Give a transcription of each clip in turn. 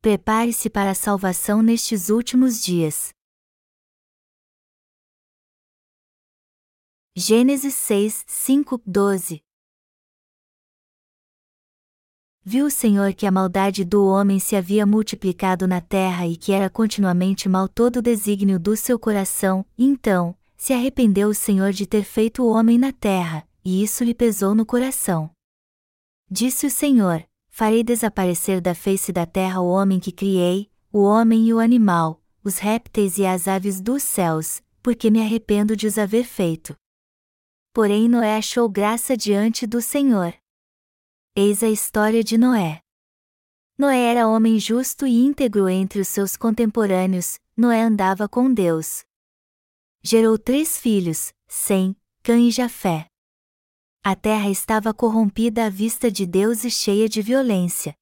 prepare-se para a salvação nestes últimos dias. Gênesis 6, 5, 12 Viu o Senhor que a maldade do homem se havia multiplicado na terra e que era continuamente mal todo o desígnio do seu coração, então, se arrependeu o Senhor de ter feito o homem na terra, e isso lhe pesou no coração. Disse o Senhor: Farei desaparecer da face da terra o homem que criei, o homem e o animal, os répteis e as aves dos céus, porque me arrependo de os haver feito. Porém Noé achou graça diante do Senhor. Eis a história de Noé. Noé era homem justo e íntegro entre os seus contemporâneos, Noé andava com Deus. Gerou três filhos, Sem, Cã e Jafé. A terra estava corrompida à vista de Deus e cheia de violência.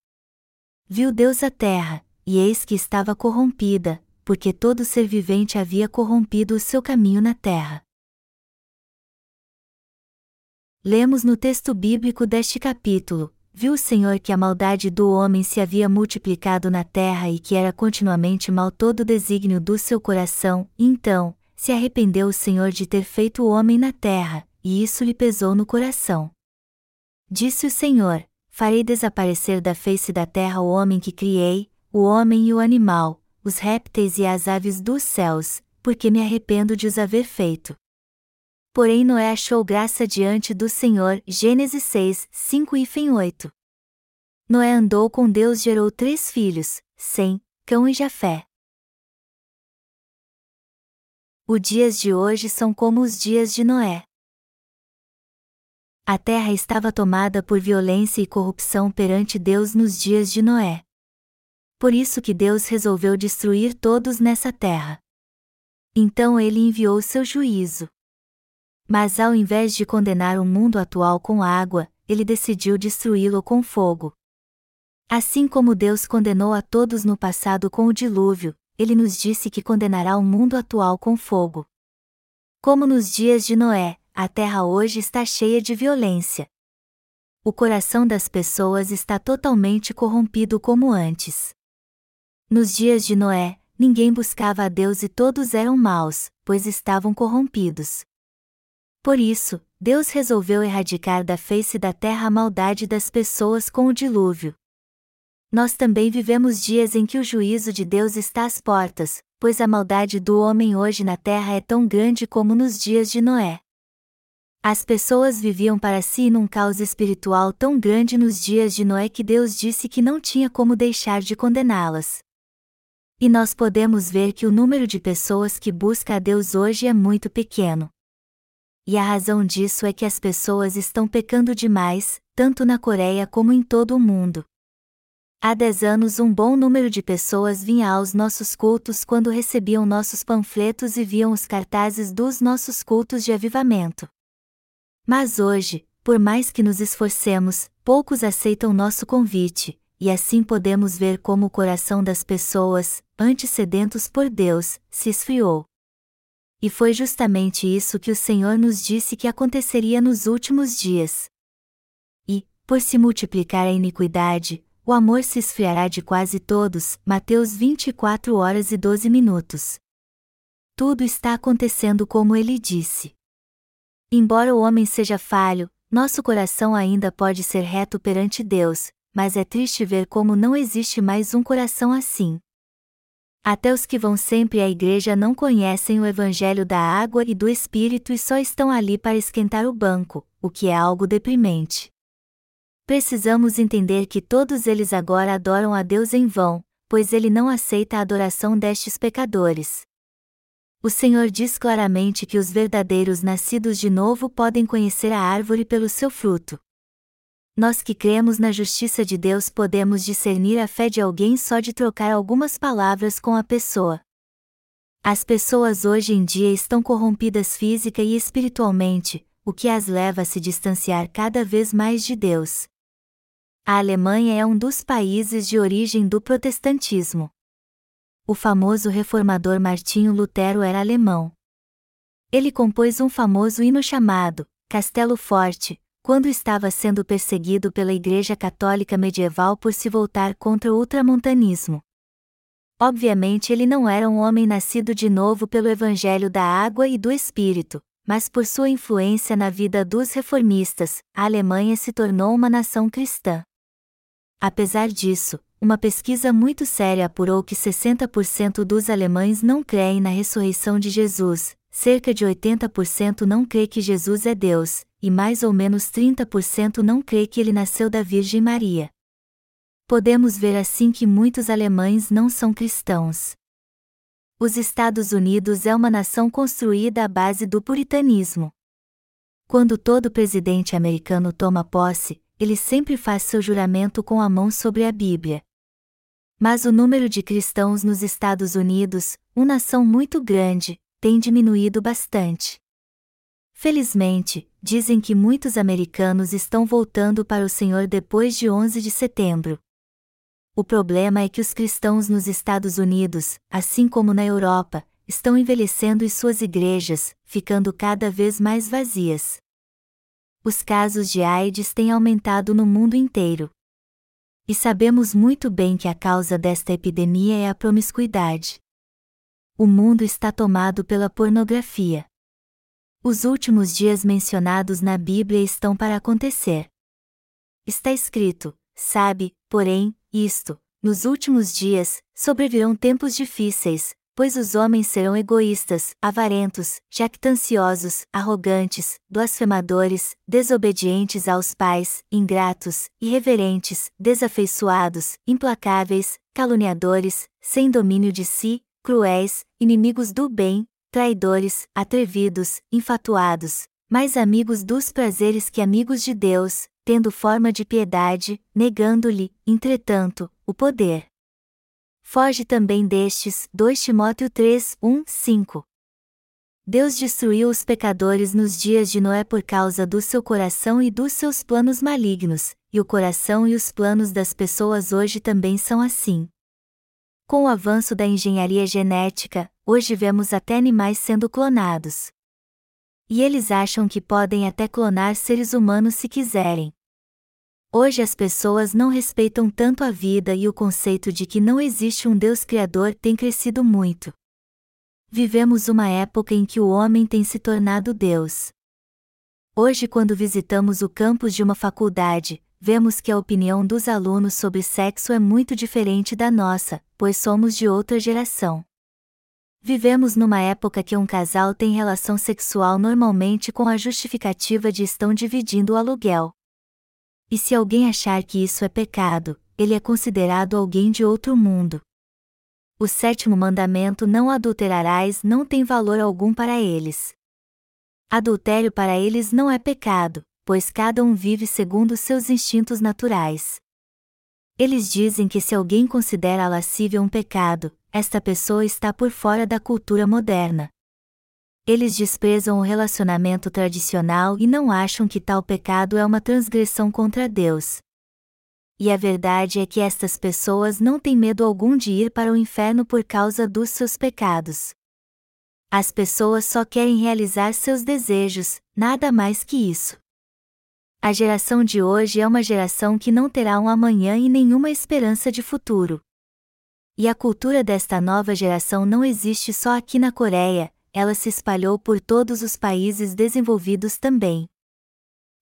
Viu Deus a terra, e eis que estava corrompida, porque todo ser vivente havia corrompido o seu caminho na terra. Lemos no texto bíblico deste capítulo: Viu o Senhor que a maldade do homem se havia multiplicado na terra e que era continuamente mal todo o desígnio do seu coração, então, se arrependeu o Senhor de ter feito o homem na terra, e isso lhe pesou no coração. Disse o Senhor: Farei desaparecer da face da terra o homem que criei, o homem e o animal, os répteis e as aves dos céus, porque me arrependo de os haver feito. Porém Noé achou graça diante do Senhor. Gênesis 6, 5 e fim 8. Noé andou com Deus gerou três filhos, Sem, Cão e Jafé. Os dias de hoje são como os dias de Noé. A terra estava tomada por violência e corrupção perante Deus nos dias de Noé. Por isso que Deus resolveu destruir todos nessa terra. Então ele enviou seu juízo. Mas ao invés de condenar o mundo atual com água, ele decidiu destruí-lo com fogo. Assim como Deus condenou a todos no passado com o dilúvio, ele nos disse que condenará o mundo atual com fogo. Como nos dias de Noé, a terra hoje está cheia de violência. O coração das pessoas está totalmente corrompido como antes. Nos dias de Noé, ninguém buscava a Deus e todos eram maus, pois estavam corrompidos. Por isso, Deus resolveu erradicar da face da terra a maldade das pessoas com o dilúvio. Nós também vivemos dias em que o juízo de Deus está às portas, pois a maldade do homem hoje na terra é tão grande como nos dias de Noé. As pessoas viviam para si num caos espiritual tão grande nos dias de Noé que Deus disse que não tinha como deixar de condená-las. E nós podemos ver que o número de pessoas que busca a Deus hoje é muito pequeno e a razão disso é que as pessoas estão pecando demais, tanto na Coreia como em todo o mundo. Há dez anos um bom número de pessoas vinha aos nossos cultos quando recebiam nossos panfletos e viam os cartazes dos nossos cultos de avivamento. Mas hoje, por mais que nos esforcemos, poucos aceitam nosso convite, e assim podemos ver como o coração das pessoas, antes sedentos por Deus, se esfriou. E foi justamente isso que o Senhor nos disse que aconteceria nos últimos dias. E, por se multiplicar a iniquidade, o amor se esfriará de quase todos. Mateus 24 horas e 12 minutos. Tudo está acontecendo como ele disse. Embora o homem seja falho, nosso coração ainda pode ser reto perante Deus, mas é triste ver como não existe mais um coração assim. Até os que vão sempre à igreja não conhecem o evangelho da água e do espírito e só estão ali para esquentar o banco, o que é algo deprimente. Precisamos entender que todos eles agora adoram a Deus em vão, pois ele não aceita a adoração destes pecadores. O Senhor diz claramente que os verdadeiros nascidos de novo podem conhecer a árvore pelo seu fruto nós que cremos na justiça de Deus podemos discernir a fé de alguém só de trocar algumas palavras com a pessoa. As pessoas hoje em dia estão corrompidas física e espiritualmente, o que as leva a se distanciar cada vez mais de Deus. A Alemanha é um dos países de origem do protestantismo. O famoso reformador Martinho Lutero era alemão. Ele compôs um famoso hino chamado Castelo Forte, quando estava sendo perseguido pela Igreja Católica Medieval por se voltar contra o ultramontanismo. Obviamente ele não era um homem nascido de novo pelo Evangelho da água e do Espírito, mas por sua influência na vida dos reformistas, a Alemanha se tornou uma nação cristã. Apesar disso, uma pesquisa muito séria apurou que 60% dos alemães não creem na ressurreição de Jesus, cerca de 80% não crê que Jesus é Deus, e mais ou menos 30% não crê que ele nasceu da Virgem Maria. Podemos ver assim que muitos alemães não são cristãos. Os Estados Unidos é uma nação construída à base do puritanismo. Quando todo presidente americano toma posse, ele sempre faz seu juramento com a mão sobre a Bíblia. Mas o número de cristãos nos Estados Unidos, uma nação muito grande, tem diminuído bastante. Felizmente, dizem que muitos americanos estão voltando para o Senhor depois de 11 de setembro. O problema é que os cristãos nos Estados Unidos, assim como na Europa, estão envelhecendo e suas igrejas, ficando cada vez mais vazias. Os casos de AIDS têm aumentado no mundo inteiro. E sabemos muito bem que a causa desta epidemia é a promiscuidade. O mundo está tomado pela pornografia. Os últimos dias mencionados na Bíblia estão para acontecer. Está escrito: sabe, porém, isto, nos últimos dias, sobrevirão tempos difíceis, pois os homens serão egoístas, avarentos, jactanciosos, arrogantes, blasfemadores, desobedientes aos pais, ingratos, irreverentes, desafeiçoados, implacáveis, caluniadores, sem domínio de si, cruéis, inimigos do bem, traidores, atrevidos, infatuados, mais amigos dos prazeres que amigos de Deus, tendo forma de piedade, negando-lhe, entretanto, o poder. Foge também destes, 2 Timóteo 3, 1, 5. Deus destruiu os pecadores nos dias de Noé por causa do seu coração e dos seus planos malignos, e o coração e os planos das pessoas hoje também são assim. Com o avanço da engenharia genética, hoje vemos até animais sendo clonados. E eles acham que podem até clonar seres humanos se quiserem. Hoje as pessoas não respeitam tanto a vida e o conceito de que não existe um Deus Criador tem crescido muito. Vivemos uma época em que o homem tem se tornado Deus. Hoje, quando visitamos o campus de uma faculdade, vemos que a opinião dos alunos sobre sexo é muito diferente da nossa, pois somos de outra geração. Vivemos numa época que um casal tem relação sexual normalmente com a justificativa de estão dividindo o aluguel. E se alguém achar que isso é pecado, ele é considerado alguém de outro mundo. O sétimo mandamento não adulterarás não tem valor algum para eles. Adultério para eles não é pecado, pois cada um vive segundo seus instintos naturais. Eles dizem que se alguém considera a lascívia um pecado, esta pessoa está por fora da cultura moderna. Eles desprezam o relacionamento tradicional e não acham que tal pecado é uma transgressão contra Deus. E a verdade é que estas pessoas não têm medo algum de ir para o inferno por causa dos seus pecados. As pessoas só querem realizar seus desejos, nada mais que isso. A geração de hoje é uma geração que não terá um amanhã e nenhuma esperança de futuro. E a cultura desta nova geração não existe só aqui na Coreia, ela se espalhou por todos os países desenvolvidos também.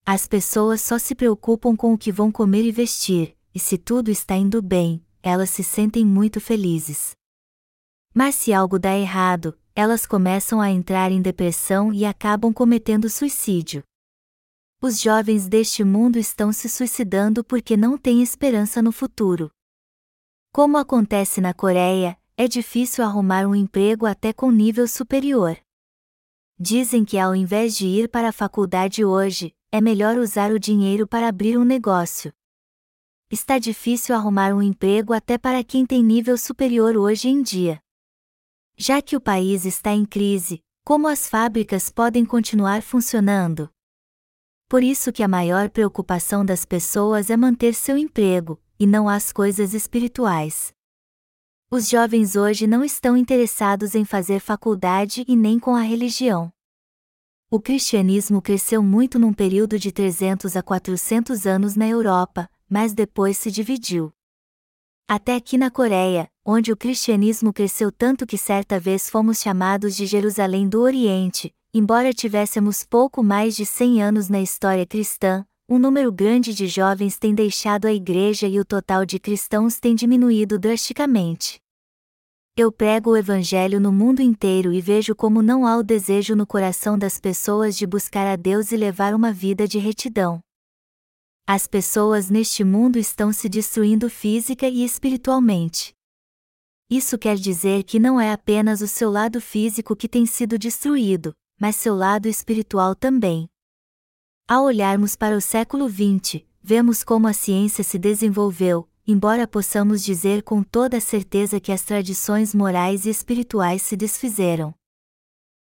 As pessoas só se preocupam com o que vão comer e vestir, e se tudo está indo bem, elas se sentem muito felizes. Mas se algo dá errado, elas começam a entrar em depressão e acabam cometendo suicídio. Os jovens deste mundo estão se suicidando porque não têm esperança no futuro. Como acontece na Coreia, é difícil arrumar um emprego até com nível superior. Dizem que ao invés de ir para a faculdade hoje, é melhor usar o dinheiro para abrir um negócio. Está difícil arrumar um emprego até para quem tem nível superior hoje em dia. Já que o país está em crise, como as fábricas podem continuar funcionando? Por isso que a maior preocupação das pessoas é manter seu emprego, e não as coisas espirituais. Os jovens hoje não estão interessados em fazer faculdade e nem com a religião. O cristianismo cresceu muito num período de 300 a 400 anos na Europa, mas depois se dividiu. Até aqui na Coreia, onde o cristianismo cresceu tanto que certa vez fomos chamados de Jerusalém do Oriente, embora tivéssemos pouco mais de 100 anos na história cristã, um número grande de jovens tem deixado a igreja e o total de cristãos tem diminuído drasticamente. Eu prego o Evangelho no mundo inteiro e vejo como não há o desejo no coração das pessoas de buscar a Deus e levar uma vida de retidão. As pessoas neste mundo estão se destruindo física e espiritualmente. Isso quer dizer que não é apenas o seu lado físico que tem sido destruído, mas seu lado espiritual também. Ao olharmos para o século XX, vemos como a ciência se desenvolveu, embora possamos dizer com toda certeza que as tradições morais e espirituais se desfizeram.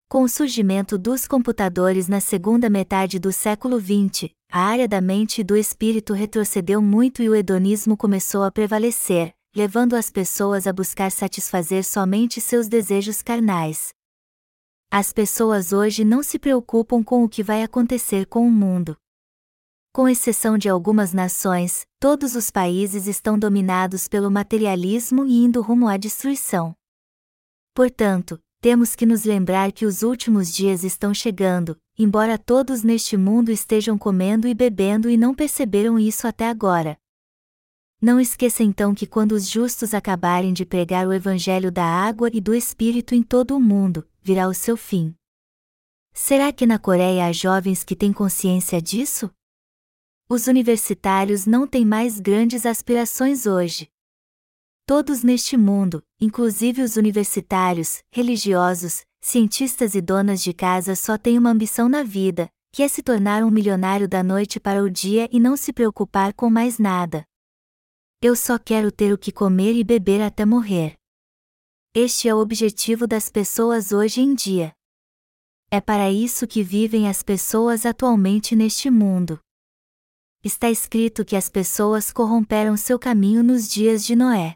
Com o surgimento dos computadores na segunda metade do século XX, a área da mente e do espírito retrocedeu muito e o hedonismo começou a prevalecer, levando as pessoas a buscar satisfazer somente seus desejos carnais. As pessoas hoje não se preocupam com o que vai acontecer com o mundo. Com exceção de algumas nações, todos os países estão dominados pelo materialismo e indo rumo à destruição. Portanto, temos que nos lembrar que os últimos dias estão chegando, embora todos neste mundo estejam comendo e bebendo e não perceberam isso até agora. Não esqueça então que quando os justos acabarem de pregar o Evangelho da água e do Espírito em todo o mundo, virá o seu fim. Será que na Coreia há jovens que têm consciência disso? Os universitários não têm mais grandes aspirações hoje. Todos neste mundo, inclusive os universitários, religiosos, cientistas e donas de casa só têm uma ambição na vida, que é se tornar um milionário da noite para o dia e não se preocupar com mais nada. Eu só quero ter o que comer e beber até morrer. Este é o objetivo das pessoas hoje em dia. É para isso que vivem as pessoas atualmente neste mundo. Está escrito que as pessoas corromperam seu caminho nos dias de Noé.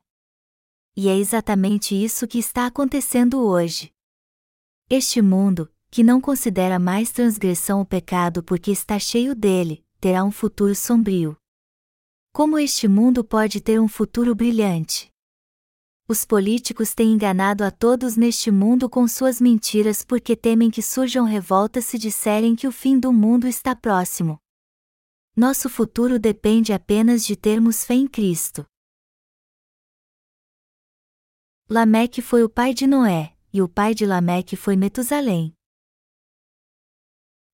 E é exatamente isso que está acontecendo hoje. Este mundo, que não considera mais transgressão o pecado porque está cheio dele, terá um futuro sombrio. Como este mundo pode ter um futuro brilhante? Os políticos têm enganado a todos neste mundo com suas mentiras porque temem que surjam revoltas se disserem que o fim do mundo está próximo. Nosso futuro depende apenas de termos fé em Cristo. Lameque foi o pai de Noé, e o pai de Lameque foi Metusalém.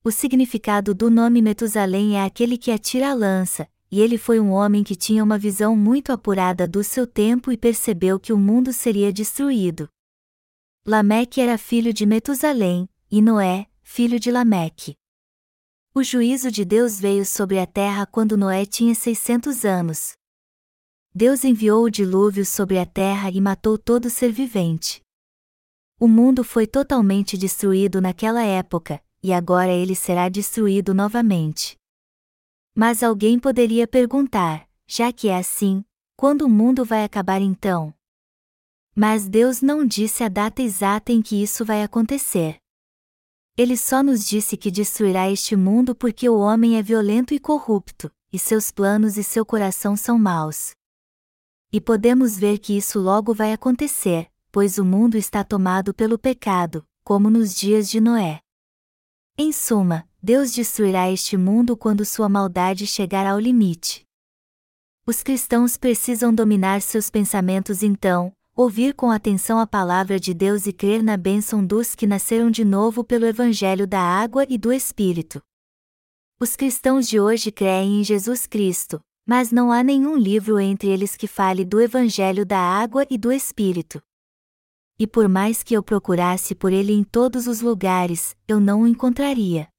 O significado do nome Metusalém é aquele que atira a lança, e ele foi um homem que tinha uma visão muito apurada do seu tempo e percebeu que o mundo seria destruído. Lameque era filho de Metusalém, e Noé, filho de Lameque. O juízo de Deus veio sobre a terra quando Noé tinha 600 anos, Deus enviou o dilúvio sobre a terra e matou todo ser vivente. O mundo foi totalmente destruído naquela época, e agora ele será destruído novamente. Mas alguém poderia perguntar: já que é assim, quando o mundo vai acabar então? Mas Deus não disse a data exata em que isso vai acontecer. Ele só nos disse que destruirá este mundo porque o homem é violento e corrupto, e seus planos e seu coração são maus. E podemos ver que isso logo vai acontecer, pois o mundo está tomado pelo pecado, como nos dias de Noé. Em suma, Deus destruirá este mundo quando sua maldade chegar ao limite. Os cristãos precisam dominar seus pensamentos então, ouvir com atenção a palavra de Deus e crer na bênção dos que nasceram de novo pelo Evangelho da água e do Espírito. Os cristãos de hoje creem em Jesus Cristo, mas não há nenhum livro entre eles que fale do Evangelho da água e do Espírito. E por mais que eu procurasse por ele em todos os lugares, eu não o encontraria.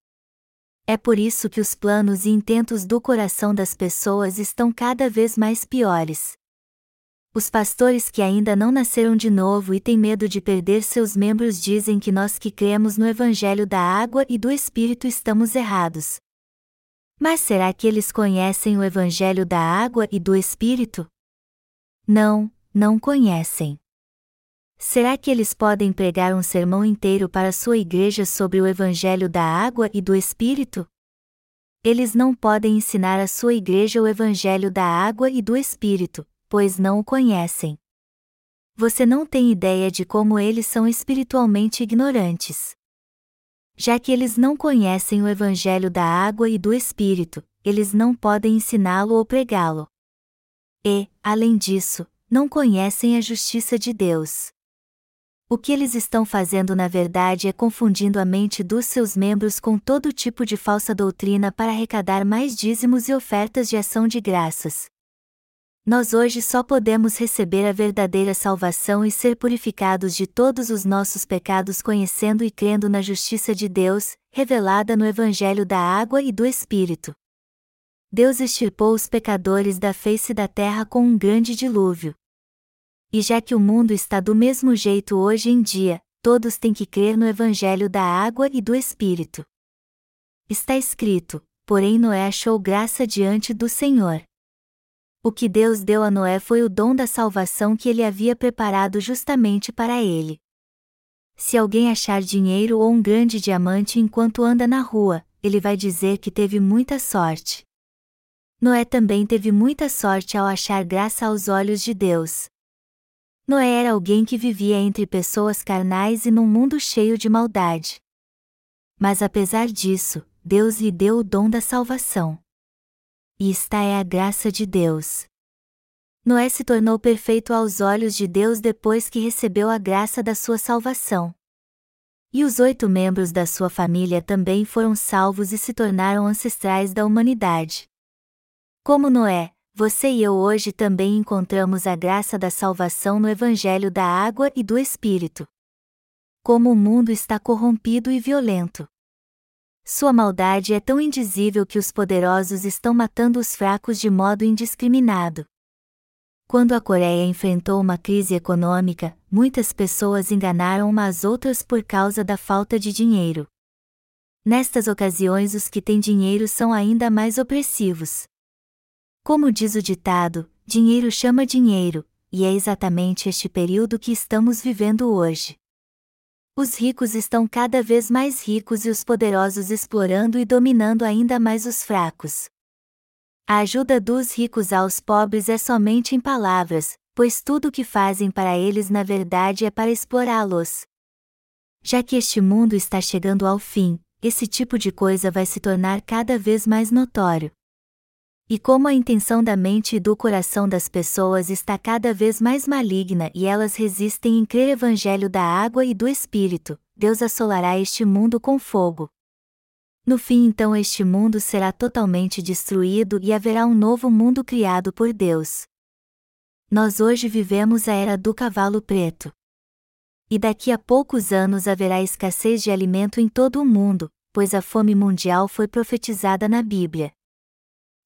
É por isso que os planos e intentos do coração das pessoas estão cada vez mais piores. Os pastores que ainda não nasceram de novo e têm medo de perder seus membros dizem que nós que cremos no Evangelho da água e do Espírito estamos errados. Mas será que eles conhecem o Evangelho da água e do Espírito? Não, não conhecem. Será que eles podem pregar um sermão inteiro para sua igreja sobre o Evangelho da água e do Espírito? Eles não podem ensinar à sua igreja o Evangelho da água e do Espírito, pois não o conhecem. Você não tem ideia de como eles são espiritualmente ignorantes. Já que eles não conhecem o Evangelho da água e do Espírito, eles não podem ensiná-lo ou pregá-lo. E, além disso, não conhecem a justiça de Deus. O que eles estão fazendo na verdade é confundindo a mente dos seus membros com todo tipo de falsa doutrina para arrecadar mais dízimos e ofertas de ação de graças. Nós hoje só podemos receber a verdadeira salvação e ser purificados de todos os nossos pecados conhecendo e crendo na justiça de Deus, revelada no Evangelho da Água e do Espírito. Deus extirpou os pecadores da face da terra com um grande dilúvio. E já que o mundo está do mesmo jeito hoje em dia, todos têm que crer no Evangelho da Água e do Espírito. Está escrito: porém Noé achou graça diante do Senhor. O que Deus deu a Noé foi o dom da salvação que ele havia preparado justamente para ele. Se alguém achar dinheiro ou um grande diamante enquanto anda na rua, ele vai dizer que teve muita sorte. Noé também teve muita sorte ao achar graça aos olhos de Deus. Noé era alguém que vivia entre pessoas carnais e num mundo cheio de maldade. Mas apesar disso, Deus lhe deu o dom da salvação e esta é a graça de Deus. Noé se tornou perfeito aos olhos de Deus depois que recebeu a graça da sua salvação. E os oito membros da sua família também foram salvos e se tornaram ancestrais da humanidade. Como Noé, você e eu hoje também encontramos a graça da salvação no Evangelho da Água e do Espírito. Como o mundo está corrompido e violento. Sua maldade é tão indizível que os poderosos estão matando os fracos de modo indiscriminado. Quando a Coreia enfrentou uma crise econômica, muitas pessoas enganaram umas outras por causa da falta de dinheiro. Nestas ocasiões, os que têm dinheiro são ainda mais opressivos. Como diz o ditado, dinheiro chama dinheiro, e é exatamente este período que estamos vivendo hoje. Os ricos estão cada vez mais ricos e os poderosos explorando e dominando ainda mais os fracos. A ajuda dos ricos aos pobres é somente em palavras, pois tudo o que fazem para eles na verdade é para explorá-los. Já que este mundo está chegando ao fim, esse tipo de coisa vai se tornar cada vez mais notório. E como a intenção da mente e do coração das pessoas está cada vez mais maligna e elas resistem em crer evangelho da água e do Espírito, Deus assolará este mundo com fogo. No fim, então, este mundo será totalmente destruído e haverá um novo mundo criado por Deus. Nós hoje vivemos a era do cavalo preto. E daqui a poucos anos haverá escassez de alimento em todo o mundo, pois a fome mundial foi profetizada na Bíblia.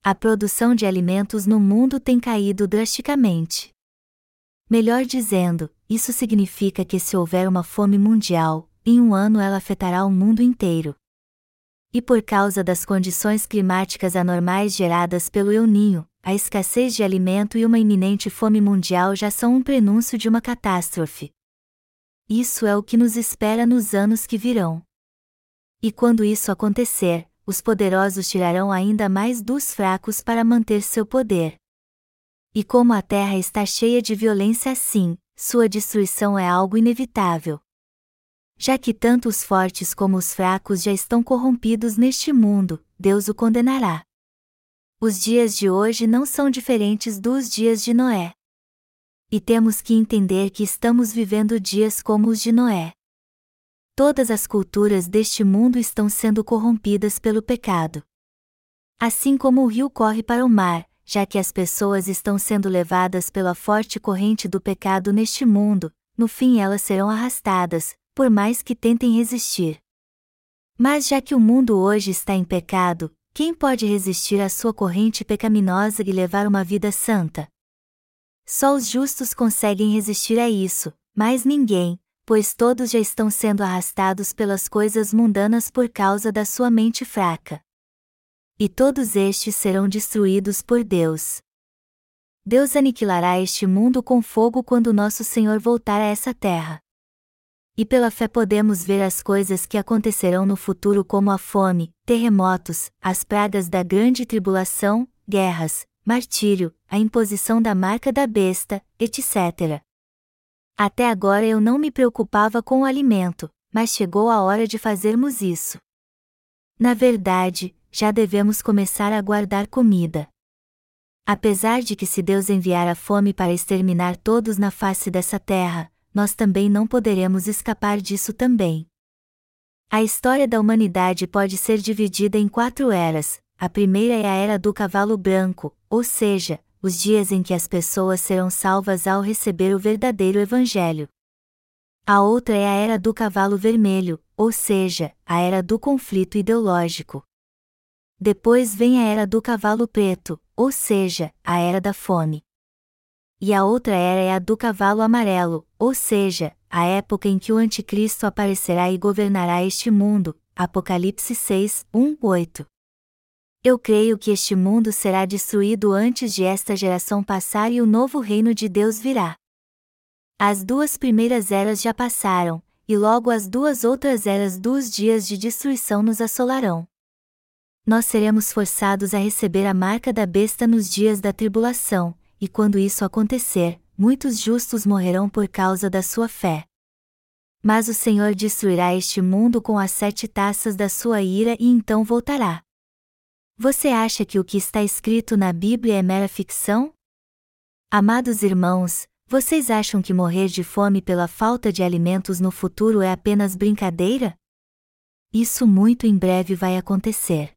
A produção de alimentos no mundo tem caído drasticamente. Melhor dizendo, isso significa que se houver uma fome mundial, em um ano ela afetará o mundo inteiro. E por causa das condições climáticas anormais geradas pelo El Ninho, a escassez de alimento e uma iminente fome mundial já são um prenúncio de uma catástrofe. Isso é o que nos espera nos anos que virão. E quando isso acontecer, os poderosos tirarão ainda mais dos fracos para manter seu poder. E como a terra está cheia de violência assim, sua destruição é algo inevitável. Já que tanto os fortes como os fracos já estão corrompidos neste mundo, Deus o condenará. Os dias de hoje não são diferentes dos dias de Noé. E temos que entender que estamos vivendo dias como os de Noé. Todas as culturas deste mundo estão sendo corrompidas pelo pecado. Assim como o rio corre para o mar, já que as pessoas estão sendo levadas pela forte corrente do pecado neste mundo, no fim elas serão arrastadas, por mais que tentem resistir. Mas já que o mundo hoje está em pecado, quem pode resistir à sua corrente pecaminosa e levar uma vida santa? Só os justos conseguem resistir a isso, mas ninguém, pois todos já estão sendo arrastados pelas coisas mundanas por causa da sua mente fraca. E todos estes serão destruídos por Deus. Deus aniquilará este mundo com fogo quando nosso Senhor voltar a essa terra. E pela fé podemos ver as coisas que acontecerão no futuro, como a fome, terremotos, as pragas da grande tribulação, guerras, martírio, a imposição da marca da besta, etc. Até agora eu não me preocupava com o alimento, mas chegou a hora de fazermos isso. Na verdade, já devemos começar a guardar comida. Apesar de que se Deus enviar a fome para exterminar todos na face dessa terra, nós também não poderemos escapar disso também. A história da humanidade pode ser dividida em quatro eras. A primeira é a era do cavalo branco, ou seja, os dias em que as pessoas serão salvas ao receber o verdadeiro Evangelho. A outra é a era do cavalo vermelho, ou seja, a era do conflito ideológico. Depois vem a era do cavalo preto, ou seja, a era da fome. E a outra era é a do cavalo amarelo, ou seja, a época em que o anticristo aparecerá e governará este mundo. Apocalipse 6, 1, 8. Eu creio que este mundo será destruído antes de esta geração passar e o novo reino de Deus virá. As duas primeiras eras já passaram, e logo as duas outras eras dos dias de destruição nos assolarão nós seremos forçados a receber a marca da besta nos dias da tribulação, e quando isso acontecer, muitos justos morrerão por causa da sua fé. Mas o Senhor destruirá este mundo com as sete taças da sua ira e então voltará. Você acha que o que está escrito na Bíblia é mera ficção? Amados irmãos, vocês acham que morrer de fome pela falta de alimentos no futuro é apenas brincadeira? Isso muito em breve vai acontecer.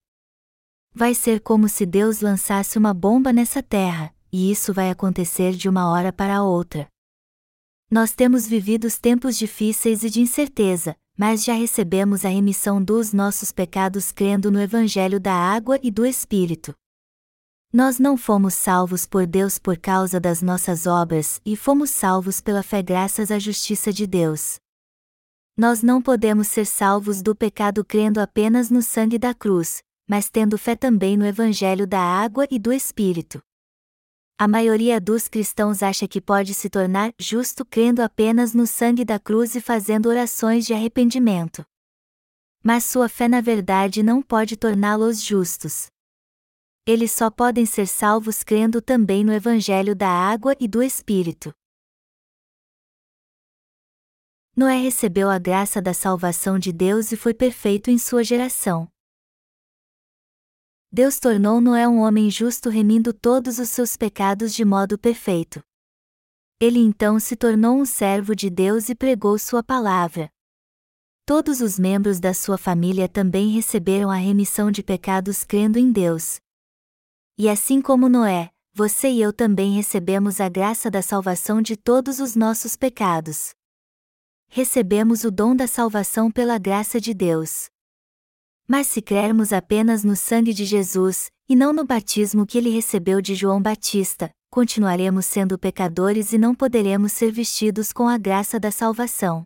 Vai ser como se Deus lançasse uma bomba nessa terra, e isso vai acontecer de uma hora para outra. Nós temos vivido tempos difíceis e de incerteza, mas já recebemos a remissão dos nossos pecados crendo no Evangelho da Água e do Espírito. Nós não fomos salvos por Deus por causa das nossas obras e fomos salvos pela fé graças à justiça de Deus. Nós não podemos ser salvos do pecado crendo apenas no sangue da cruz, mas tendo fé também no Evangelho da água e do Espírito. A maioria dos cristãos acha que pode se tornar justo crendo apenas no sangue da cruz e fazendo orações de arrependimento. Mas sua fé na verdade não pode torná-los justos. Eles só podem ser salvos crendo também no Evangelho da água e do Espírito. Noé recebeu a graça da salvação de Deus e foi perfeito em sua geração. Deus tornou Noé um homem justo remindo todos os seus pecados de modo perfeito. Ele então se tornou um servo de Deus e pregou sua palavra. Todos os membros da sua família também receberam a remissão de pecados crendo em Deus. E assim como Noé, você e eu também recebemos a graça da salvação de todos os nossos pecados. Recebemos o dom da salvação pela graça de Deus. Mas se crermos apenas no sangue de Jesus, e não no batismo que ele recebeu de João Batista, continuaremos sendo pecadores e não poderemos ser vestidos com a graça da salvação.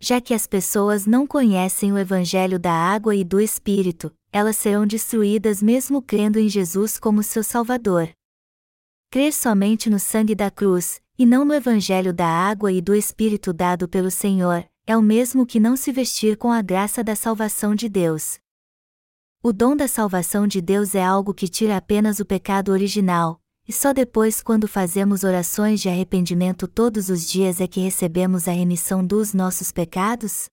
Já que as pessoas não conhecem o Evangelho da água e do Espírito, elas serão destruídas mesmo crendo em Jesus como seu Salvador. Crer somente no sangue da cruz, e não no Evangelho da água e do Espírito dado pelo Senhor, é o mesmo que não se vestir com a graça da salvação de Deus. O dom da salvação de Deus é algo que tira apenas o pecado original, e só depois, quando fazemos orações de arrependimento todos os dias, é que recebemos a remissão dos nossos pecados?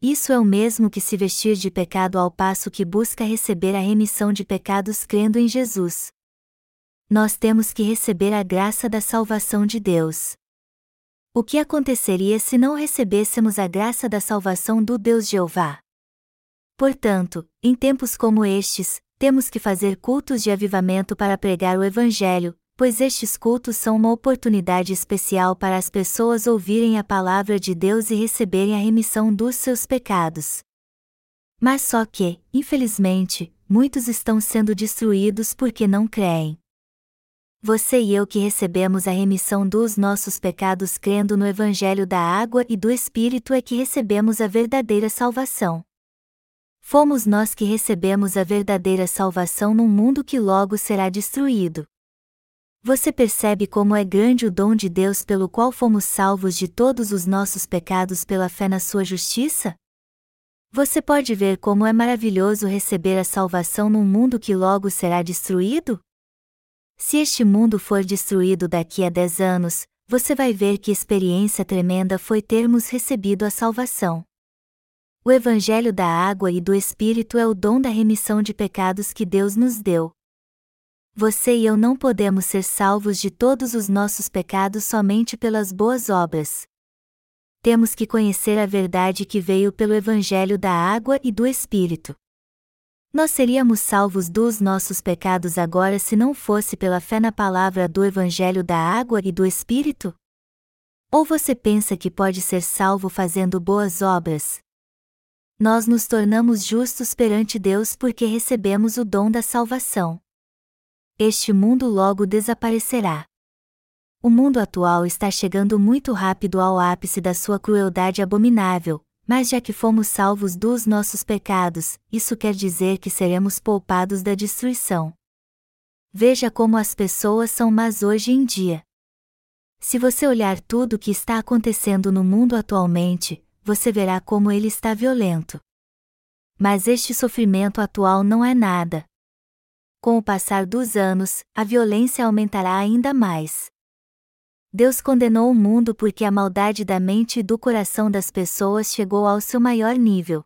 Isso é o mesmo que se vestir de pecado ao passo que busca receber a remissão de pecados crendo em Jesus. Nós temos que receber a graça da salvação de Deus. O que aconteceria se não recebêssemos a graça da salvação do Deus Jeová? Portanto, em tempos como estes, temos que fazer cultos de avivamento para pregar o Evangelho, pois estes cultos são uma oportunidade especial para as pessoas ouvirem a palavra de Deus e receberem a remissão dos seus pecados. Mas só que, infelizmente, muitos estão sendo destruídos porque não creem. Você e eu que recebemos a remissão dos nossos pecados crendo no Evangelho da água e do Espírito é que recebemos a verdadeira salvação. Fomos nós que recebemos a verdadeira salvação num mundo que logo será destruído. Você percebe como é grande o dom de Deus pelo qual fomos salvos de todos os nossos pecados pela fé na sua justiça? Você pode ver como é maravilhoso receber a salvação num mundo que logo será destruído? Se este mundo for destruído daqui a dez anos, você vai ver que experiência tremenda foi termos recebido a salvação. O Evangelho da água e do Espírito é o dom da remissão de pecados que Deus nos deu. Você e eu não podemos ser salvos de todos os nossos pecados somente pelas boas obras. Temos que conhecer a verdade que veio pelo Evangelho da água e do Espírito. Nós seríamos salvos dos nossos pecados agora se não fosse pela fé na palavra do Evangelho da água e do Espírito? Ou você pensa que pode ser salvo fazendo boas obras? nós nos tornamos justos perante Deus porque recebemos o dom da salvação. Este mundo logo desaparecerá. O mundo atual está chegando muito rápido ao ápice da sua crueldade abominável, mas já que fomos salvos dos nossos pecados, isso quer dizer que seremos poupados da destruição. Veja como as pessoas são más hoje em dia. Se você olhar tudo o que está acontecendo no mundo atualmente, você verá como ele está violento. Mas este sofrimento atual não é nada. Com o passar dos anos, a violência aumentará ainda mais. Deus condenou o mundo porque a maldade da mente e do coração das pessoas chegou ao seu maior nível.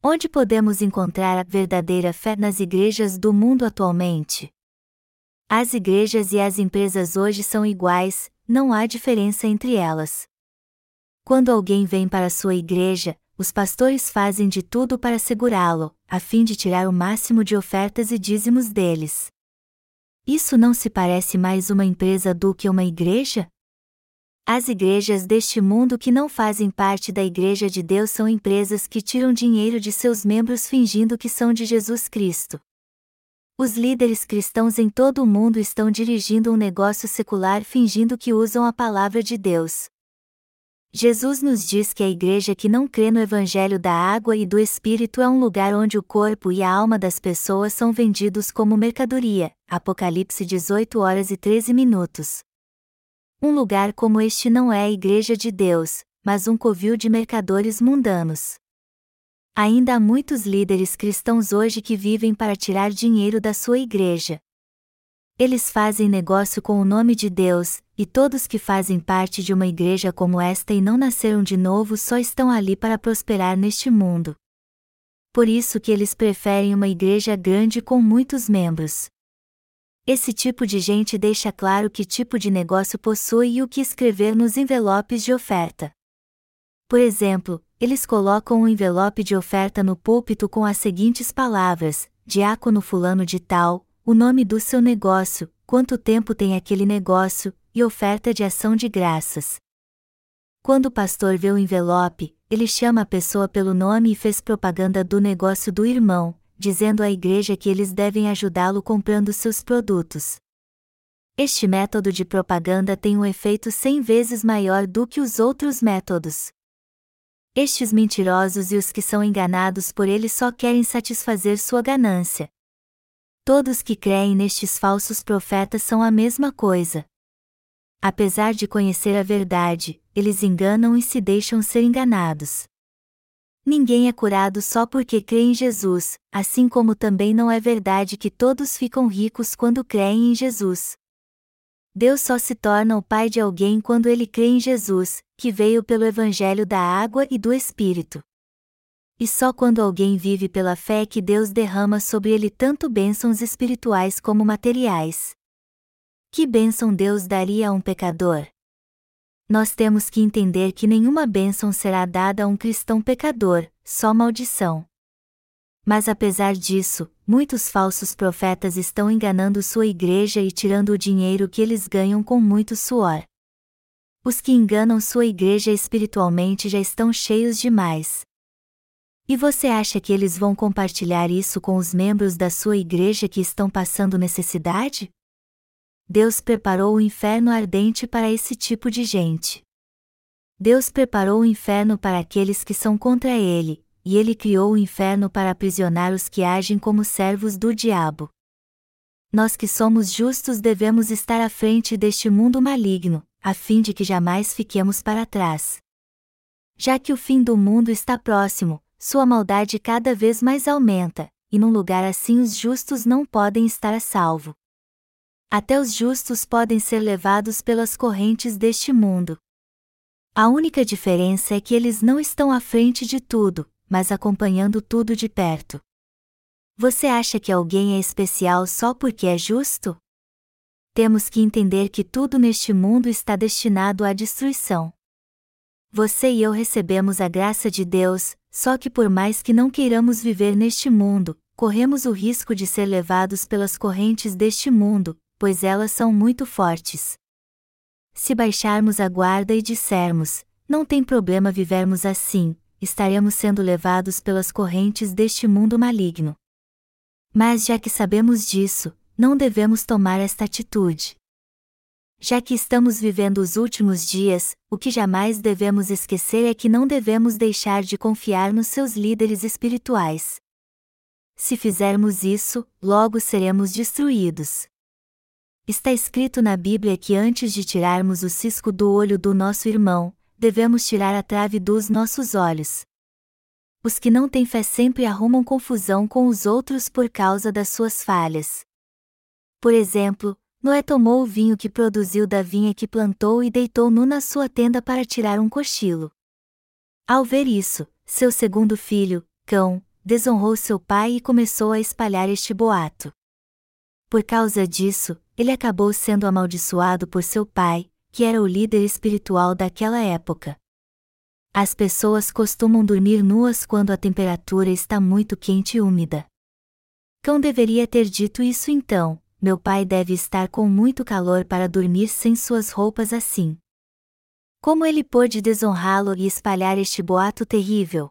Onde podemos encontrar a verdadeira fé nas igrejas do mundo atualmente? As igrejas e as empresas hoje são iguais, não há diferença entre elas. Quando alguém vem para sua igreja, os pastores fazem de tudo para segurá-lo, a fim de tirar o máximo de ofertas e dízimos deles. Isso não se parece mais uma empresa do que uma igreja? As igrejas deste mundo que não fazem parte da Igreja de Deus são empresas que tiram dinheiro de seus membros fingindo que são de Jesus Cristo. Os líderes cristãos em todo o mundo estão dirigindo um negócio secular fingindo que usam a palavra de Deus. Jesus nos diz que a igreja que não crê no Evangelho da água e do Espírito é um lugar onde o corpo e a alma das pessoas são vendidos como mercadoria. Apocalipse 18 horas e 13 minutos. Um lugar como este não é a igreja de Deus, mas um covil de mercadores mundanos. Ainda há muitos líderes cristãos hoje que vivem para tirar dinheiro da sua igreja. Eles fazem negócio com o nome de Deus, e todos que fazem parte de uma igreja como esta e não nasceram de novo só estão ali para prosperar neste mundo. Por isso que eles preferem uma igreja grande com muitos membros. Esse tipo de gente deixa claro que tipo de negócio possui e o que escrever nos envelopes de oferta. Por exemplo, eles colocam um envelope de oferta no púlpito com as seguintes palavras: Diácono Fulano de Tal, o nome do seu negócio, quanto tempo tem aquele negócio, e oferta de ação de graças. Quando o pastor vê o envelope, ele chama a pessoa pelo nome e fez propaganda do negócio do irmão, dizendo à igreja que eles devem ajudá-lo comprando seus produtos. Este método de propaganda tem um efeito cem vezes maior do que os outros métodos. Estes mentirosos e os que são enganados por ele só querem satisfazer sua ganância. Todos que creem nestes falsos profetas são a mesma coisa. Apesar de conhecer a verdade, eles enganam e se deixam ser enganados. Ninguém é curado só porque crê em Jesus, assim como também não é verdade que todos ficam ricos quando creem em Jesus. Deus só se torna o pai de alguém quando ele crê em Jesus, que veio pelo Evangelho da água e do Espírito. E só quando alguém vive pela fé que Deus derrama sobre ele tanto bênçãos espirituais como materiais. Que bênção Deus daria a um pecador? Nós temos que entender que nenhuma bênção será dada a um cristão pecador, só maldição. Mas apesar disso, muitos falsos profetas estão enganando sua igreja e tirando o dinheiro que eles ganham com muito suor. Os que enganam sua igreja espiritualmente já estão cheios demais. E você acha que eles vão compartilhar isso com os membros da sua igreja que estão passando necessidade? Deus preparou o inferno ardente para esse tipo de gente. Deus preparou o inferno para aqueles que são contra ele, e ele criou o inferno para aprisionar os que agem como servos do diabo. Nós que somos justos devemos estar à frente deste mundo maligno, a fim de que jamais fiquemos para trás. Já que o fim do mundo está próximo, sua maldade cada vez mais aumenta, e num lugar assim os justos não podem estar a salvo. Até os justos podem ser levados pelas correntes deste mundo. A única diferença é que eles não estão à frente de tudo, mas acompanhando tudo de perto. Você acha que alguém é especial só porque é justo? Temos que entender que tudo neste mundo está destinado à destruição. Você e eu recebemos a graça de Deus, só que por mais que não queiramos viver neste mundo, corremos o risco de ser levados pelas correntes deste mundo, pois elas são muito fortes. Se baixarmos a guarda e dissermos, não tem problema vivermos assim, estaremos sendo levados pelas correntes deste mundo maligno. Mas já que sabemos disso, não devemos tomar esta atitude. Já que estamos vivendo os últimos dias, o que jamais devemos esquecer é que não devemos deixar de confiar nos seus líderes espirituais. Se fizermos isso, logo seremos destruídos. Está escrito na Bíblia que antes de tirarmos o cisco do olho do nosso irmão, devemos tirar a trave dos nossos olhos. Os que não têm fé sempre arrumam confusão com os outros por causa das suas falhas. Por exemplo, Noé tomou o vinho que produziu da vinha que plantou e deitou nu na sua tenda para tirar um cochilo. Ao ver isso, seu segundo filho, Cão, desonrou seu pai e começou a espalhar este boato. Por causa disso, ele acabou sendo amaldiçoado por seu pai, que era o líder espiritual daquela época. As pessoas costumam dormir nuas quando a temperatura está muito quente e úmida. Cão deveria ter dito isso então: meu pai deve estar com muito calor para dormir sem suas roupas assim. Como ele pôde desonrá-lo e espalhar este boato terrível?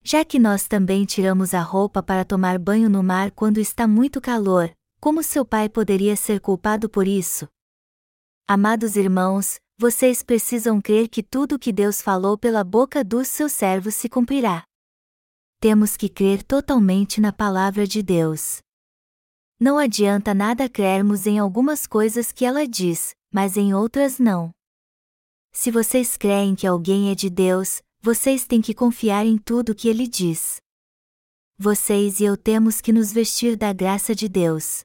Já que nós também tiramos a roupa para tomar banho no mar quando está muito calor, como seu pai poderia ser culpado por isso? Amados irmãos, vocês precisam crer que tudo o que Deus falou pela boca dos seus servos se cumprirá. Temos que crer totalmente na palavra de Deus. Não adianta nada crermos em algumas coisas que ela diz, mas em outras não. Se vocês creem que alguém é de Deus, vocês têm que confiar em tudo que ele diz. Vocês e eu temos que nos vestir da graça de Deus.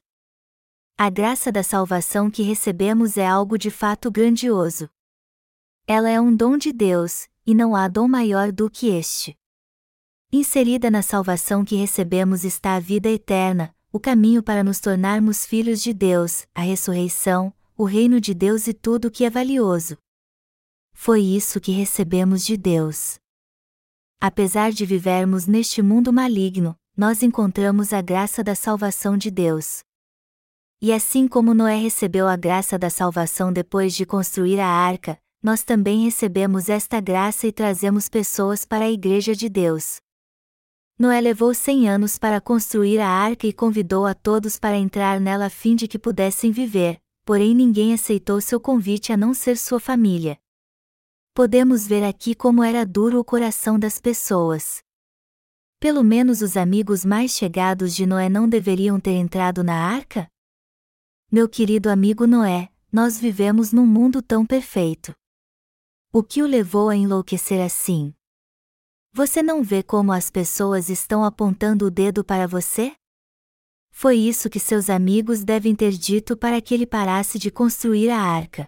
A graça da salvação que recebemos é algo de fato grandioso. Ela é um dom de Deus, e não há dom maior do que este. Inserida na salvação que recebemos está a vida eterna, o caminho para nos tornarmos filhos de Deus, a ressurreição, o reino de Deus e tudo o que é valioso. Foi isso que recebemos de Deus. Apesar de vivermos neste mundo maligno, nós encontramos a graça da salvação de Deus. E assim como Noé recebeu a graça da salvação depois de construir a arca, nós também recebemos esta graça e trazemos pessoas para a Igreja de Deus. Noé levou cem anos para construir a arca e convidou a todos para entrar nela a fim de que pudessem viver, porém ninguém aceitou seu convite a não ser sua família. Podemos ver aqui como era duro o coração das pessoas. Pelo menos os amigos mais chegados de Noé não deveriam ter entrado na arca? Meu querido amigo Noé, nós vivemos num mundo tão perfeito. O que o levou a enlouquecer assim? Você não vê como as pessoas estão apontando o dedo para você? Foi isso que seus amigos devem ter dito para que ele parasse de construir a arca.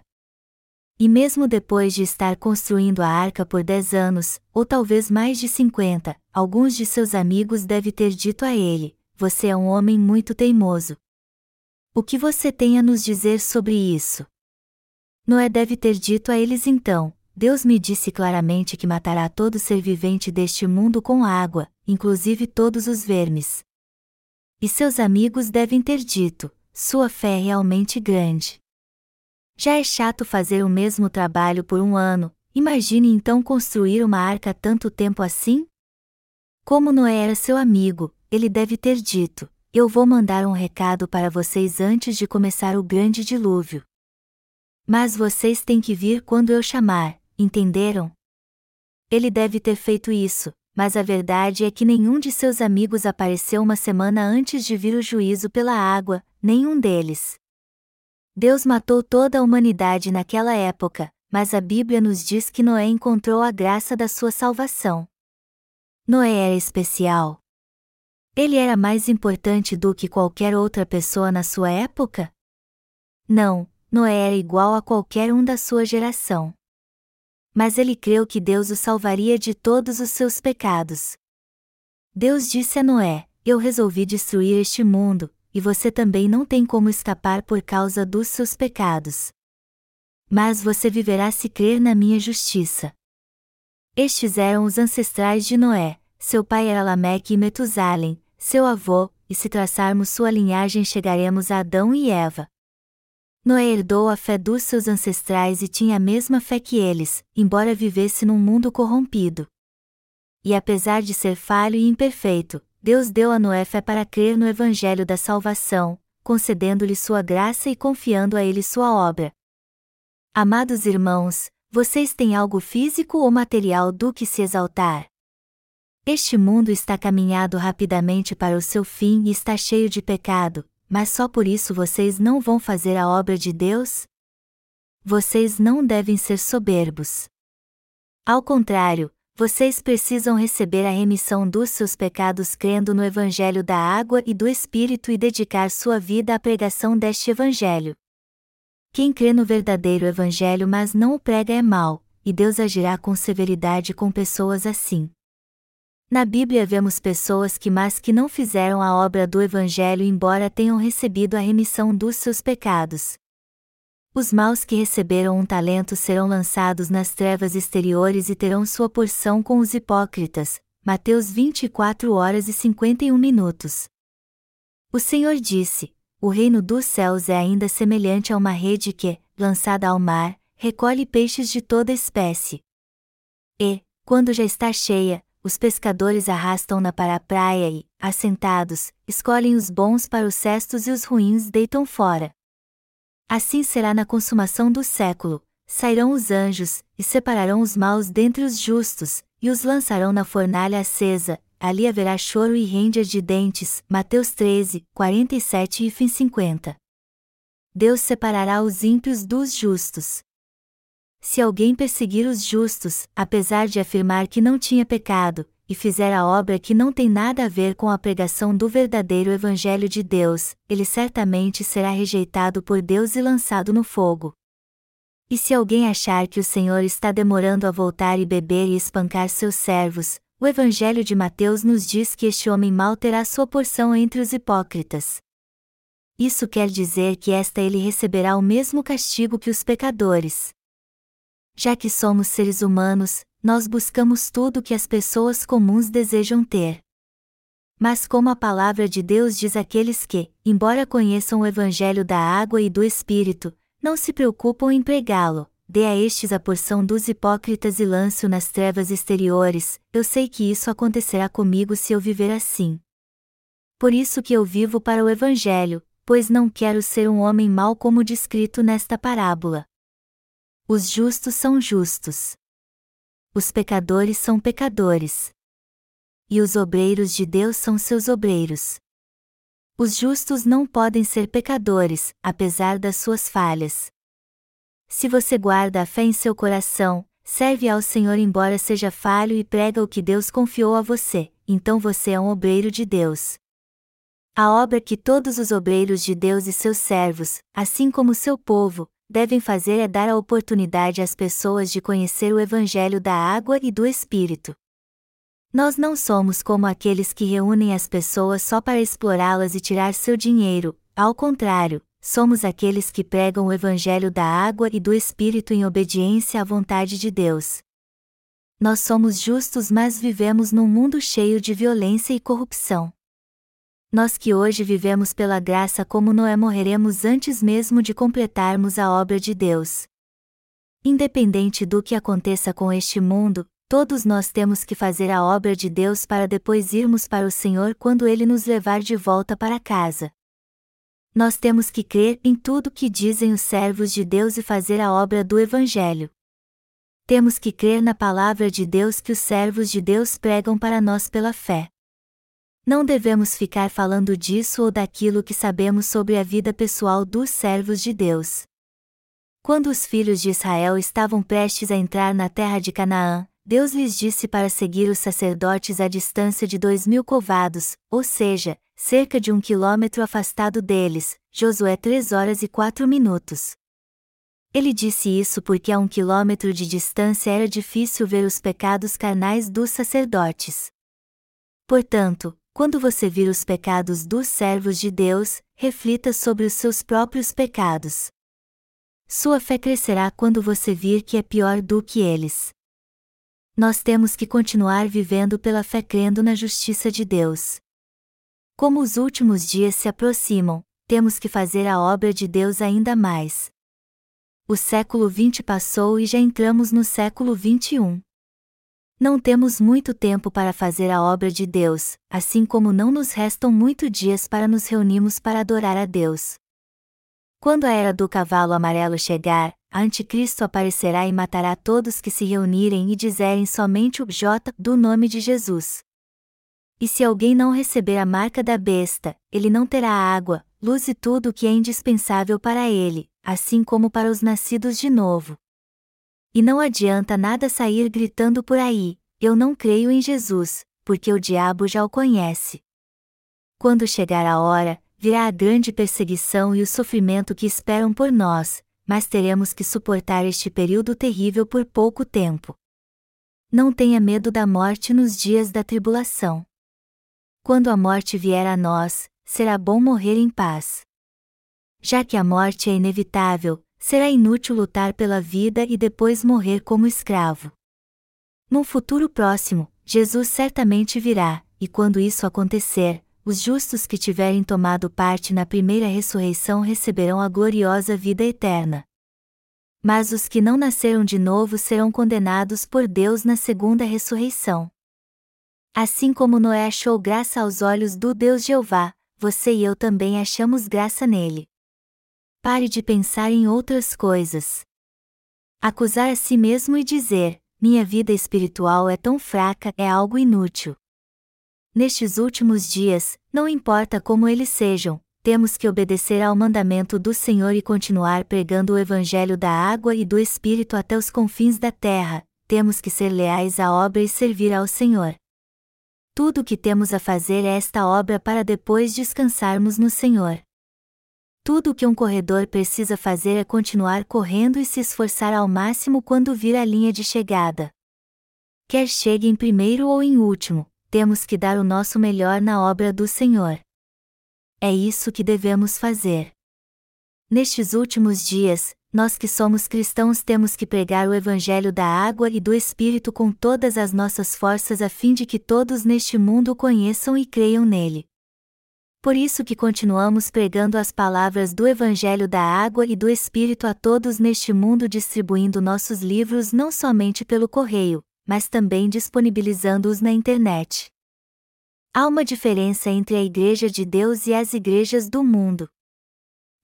E mesmo depois de estar construindo a arca por dez anos, ou talvez mais de cinquenta, alguns de seus amigos devem ter dito a ele: Você é um homem muito teimoso, o que você tem a nos dizer sobre isso? Noé deve ter dito a eles então: Deus me disse claramente que matará todo ser vivente deste mundo com água, inclusive todos os vermes. E seus amigos devem ter dito: Sua fé é realmente grande. Já é chato fazer o mesmo trabalho por um ano, imagine então construir uma arca tanto tempo assim? Como Noé era seu amigo, ele deve ter dito: eu vou mandar um recado para vocês antes de começar o grande dilúvio. Mas vocês têm que vir quando eu chamar, entenderam? Ele deve ter feito isso, mas a verdade é que nenhum de seus amigos apareceu uma semana antes de vir o juízo pela água, nenhum deles. Deus matou toda a humanidade naquela época, mas a Bíblia nos diz que Noé encontrou a graça da sua salvação. Noé era especial. Ele era mais importante do que qualquer outra pessoa na sua época? Não, Noé era igual a qualquer um da sua geração. Mas ele creu que Deus o salvaria de todos os seus pecados. Deus disse a Noé: Eu resolvi destruir este mundo, e você também não tem como escapar por causa dos seus pecados. Mas você viverá se crer na minha justiça. Estes eram os ancestrais de Noé, seu pai era Lameque e Metusalém, seu avô, e se traçarmos sua linhagem chegaremos a Adão e Eva. Noé herdou a fé dos seus ancestrais e tinha a mesma fé que eles, embora vivesse num mundo corrompido. E apesar de ser falho e imperfeito, Deus deu a Noé fé para crer no Evangelho da salvação, concedendo-lhe sua graça e confiando a ele sua obra. Amados irmãos, vocês têm algo físico ou material do que se exaltar? Este mundo está caminhado rapidamente para o seu fim e está cheio de pecado, mas só por isso vocês não vão fazer a obra de Deus? Vocês não devem ser soberbos. Ao contrário, vocês precisam receber a remissão dos seus pecados crendo no Evangelho da água e do Espírito e dedicar sua vida à pregação deste Evangelho. Quem crê no verdadeiro Evangelho mas não o prega é mau, e Deus agirá com severidade com pessoas assim. Na Bíblia vemos pessoas que mas que não fizeram a obra do Evangelho embora tenham recebido a remissão dos seus pecados. Os maus que receberam um talento serão lançados nas trevas exteriores e terão sua porção com os hipócritas. Mateus 24 horas e 51 minutos. O Senhor disse: O reino dos céus é ainda semelhante a uma rede que, lançada ao mar, recolhe peixes de toda espécie. E, quando já está cheia, os pescadores arrastam-na para a praia e, assentados, escolhem os bons para os cestos e os ruins deitam fora. Assim será na consumação do século: sairão os anjos, e separarão os maus dentre os justos, e os lançarão na fornalha acesa, ali haverá choro e rende de dentes. Mateus 13, 47 e fim 50. Deus separará os ímpios dos justos. Se alguém perseguir os justos, apesar de afirmar que não tinha pecado, e fizer a obra que não tem nada a ver com a pregação do verdadeiro Evangelho de Deus, ele certamente será rejeitado por Deus e lançado no fogo. E se alguém achar que o Senhor está demorando a voltar e beber e espancar seus servos, o Evangelho de Mateus nos diz que este homem mal terá sua porção entre os hipócritas. Isso quer dizer que esta ele receberá o mesmo castigo que os pecadores. Já que somos seres humanos, nós buscamos tudo que as pessoas comuns desejam ter. Mas como a palavra de Deus diz àqueles que, embora conheçam o evangelho da água e do espírito, não se preocupam em pregá-lo, dê a estes a porção dos hipócritas e lance-o nas trevas exteriores, eu sei que isso acontecerá comigo se eu viver assim. Por isso que eu vivo para o evangelho, pois não quero ser um homem mau como descrito nesta parábola. Os justos são justos. Os pecadores são pecadores. E os obreiros de Deus são seus obreiros. Os justos não podem ser pecadores, apesar das suas falhas. Se você guarda a fé em seu coração, serve ao Senhor embora seja falho e prega o que Deus confiou a você, então você é um obreiro de Deus. A obra que todos os obreiros de Deus e seus servos, assim como seu povo, devem fazer é dar a oportunidade às pessoas de conhecer o Evangelho da água e do Espírito. Nós não somos como aqueles que reúnem as pessoas só para explorá-las e tirar seu dinheiro, ao contrário, somos aqueles que pregam o Evangelho da água e do Espírito em obediência à vontade de Deus. Nós somos justos, mas vivemos num mundo cheio de violência e corrupção. Nós que hoje vivemos pela graça como Noé morreremos antes mesmo de completarmos a obra de Deus. Independente do que aconteça com este mundo, todos nós temos que fazer a obra de Deus para depois irmos para o Senhor quando Ele nos levar de volta para casa. Nós temos que crer em tudo que dizem os servos de Deus e fazer a obra do Evangelho. Temos que crer na palavra de Deus que os servos de Deus pregam para nós pela fé. Não devemos ficar falando disso ou daquilo que sabemos sobre a vida pessoal dos servos de Deus. Quando os filhos de Israel estavam prestes a entrar na terra de Canaã, Deus lhes disse para seguir os sacerdotes à distância de dois mil covados, ou seja, cerca de um quilômetro afastado deles, Josué 3 horas e 4 minutos. Ele disse isso porque a um quilômetro de distância era difícil ver os pecados carnais dos sacerdotes. Portanto, quando você vir os pecados dos servos de Deus, reflita sobre os seus próprios pecados. Sua fé crescerá quando você vir que é pior do que eles. Nós temos que continuar vivendo pela fé crendo na justiça de Deus. Como os últimos dias se aproximam, temos que fazer a obra de Deus ainda mais. O século XX passou e já entramos no século XXI. Não temos muito tempo para fazer a obra de Deus, assim como não nos restam muitos dias para nos reunirmos para adorar a Deus. Quando a era do cavalo amarelo chegar, Anticristo aparecerá e matará todos que se reunirem e dizerem somente o J do nome de Jesus. E se alguém não receber a marca da besta, ele não terá água, luz e tudo o que é indispensável para ele, assim como para os nascidos de novo. E não adianta nada sair gritando por aí: Eu não creio em Jesus, porque o diabo já o conhece. Quando chegar a hora, virá a grande perseguição e o sofrimento que esperam por nós, mas teremos que suportar este período terrível por pouco tempo. Não tenha medo da morte nos dias da tribulação. Quando a morte vier a nós, será bom morrer em paz. Já que a morte é inevitável, será inútil lutar pela vida e depois morrer como escravo. No futuro próximo, Jesus certamente virá, e quando isso acontecer, os justos que tiverem tomado parte na primeira ressurreição receberão a gloriosa vida eterna. Mas os que não nasceram de novo serão condenados por Deus na segunda ressurreição. Assim como Noé achou graça aos olhos do Deus Jeová, você e eu também achamos graça nele. Pare de pensar em outras coisas. Acusar a si mesmo e dizer: minha vida espiritual é tão fraca é algo inútil. Nestes últimos dias, não importa como eles sejam, temos que obedecer ao mandamento do Senhor e continuar pregando o Evangelho da água e do Espírito até os confins da terra, temos que ser leais à obra e servir ao Senhor. Tudo o que temos a fazer é esta obra para depois descansarmos no Senhor. Tudo o que um corredor precisa fazer é continuar correndo e se esforçar ao máximo quando vir a linha de chegada. Quer chegue em primeiro ou em último, temos que dar o nosso melhor na obra do Senhor. É isso que devemos fazer. Nestes últimos dias, nós que somos cristãos temos que pregar o Evangelho da água e do Espírito com todas as nossas forças a fim de que todos neste mundo conheçam e creiam nele. Por isso que continuamos pregando as palavras do Evangelho da água e do Espírito a todos neste mundo distribuindo nossos livros não somente pelo correio, mas também disponibilizando-os na internet. Há uma diferença entre a Igreja de Deus e as igrejas do mundo.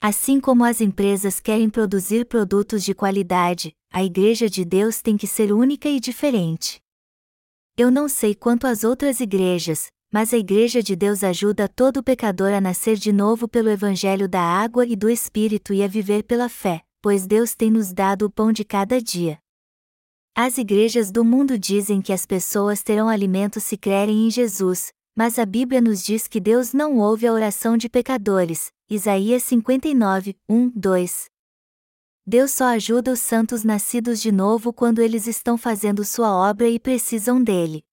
Assim como as empresas querem produzir produtos de qualidade, a Igreja de Deus tem que ser única e diferente. Eu não sei quanto às outras igrejas, mas a Igreja de Deus ajuda todo pecador a nascer de novo pelo Evangelho da água e do Espírito e a viver pela fé, pois Deus tem nos dado o pão de cada dia. As igrejas do mundo dizem que as pessoas terão alimento se crerem em Jesus, mas a Bíblia nos diz que Deus não ouve a oração de pecadores, Isaías 59, 1, 2. Deus só ajuda os santos nascidos de novo quando eles estão fazendo sua obra e precisam dele.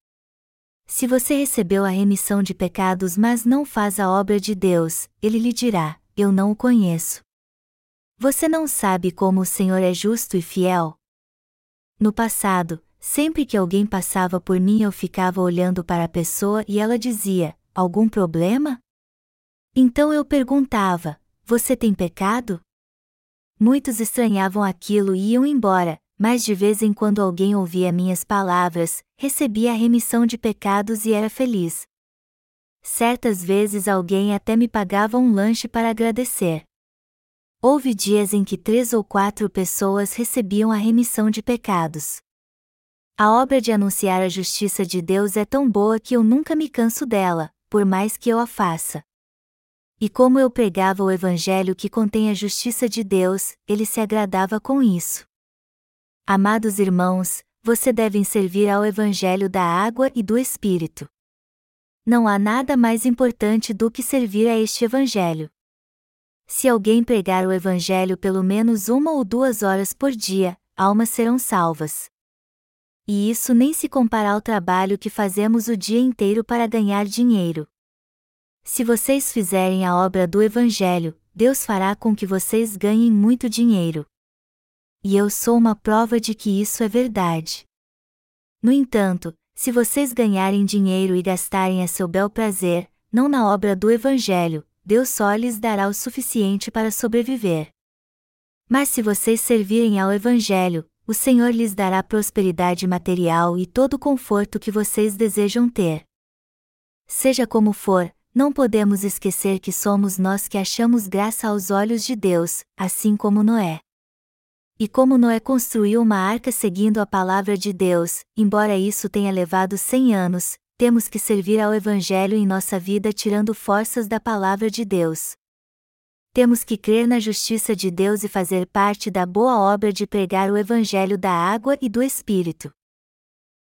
Se você recebeu a remissão de pecados mas não faz a obra de Deus, ele lhe dirá: Eu não o conheço. Você não sabe como o Senhor é justo e fiel? No passado, sempre que alguém passava por mim eu ficava olhando para a pessoa e ela dizia: Algum problema? Então eu perguntava: Você tem pecado? Muitos estranhavam aquilo e iam embora, mas de vez em quando alguém ouvia minhas palavras, recebia a remissão de pecados e era feliz. Certas vezes alguém até me pagava um lanche para agradecer. Houve dias em que três ou quatro pessoas recebiam a remissão de pecados. A obra de anunciar a justiça de Deus é tão boa que eu nunca me canso dela, por mais que eu a faça. E como eu pregava o Evangelho que contém a justiça de Deus, ele se agradava com isso. Amados irmãos, você devem servir ao Evangelho da água e do Espírito. Não há nada mais importante do que servir a este Evangelho. Se alguém pregar o Evangelho pelo menos uma ou duas horas por dia, almas serão salvas. E isso nem se compara ao trabalho que fazemos o dia inteiro para ganhar dinheiro. Se vocês fizerem a obra do Evangelho, Deus fará com que vocês ganhem muito dinheiro. E eu sou uma prova de que isso é verdade. No entanto, se vocês ganharem dinheiro e gastarem a seu bel prazer, não na obra do Evangelho, Deus só lhes dará o suficiente para sobreviver. Mas se vocês servirem ao Evangelho, o Senhor lhes dará prosperidade material e todo o conforto que vocês desejam ter. Seja como for, não podemos esquecer que somos nós que achamos graça aos olhos de Deus, assim como Noé. E como Noé construiu uma arca seguindo a palavra de Deus, embora isso tenha levado cem anos, temos que servir ao Evangelho em nossa vida tirando forças da palavra de Deus. Temos que crer na justiça de Deus e fazer parte da boa obra de pregar o Evangelho da água e do Espírito.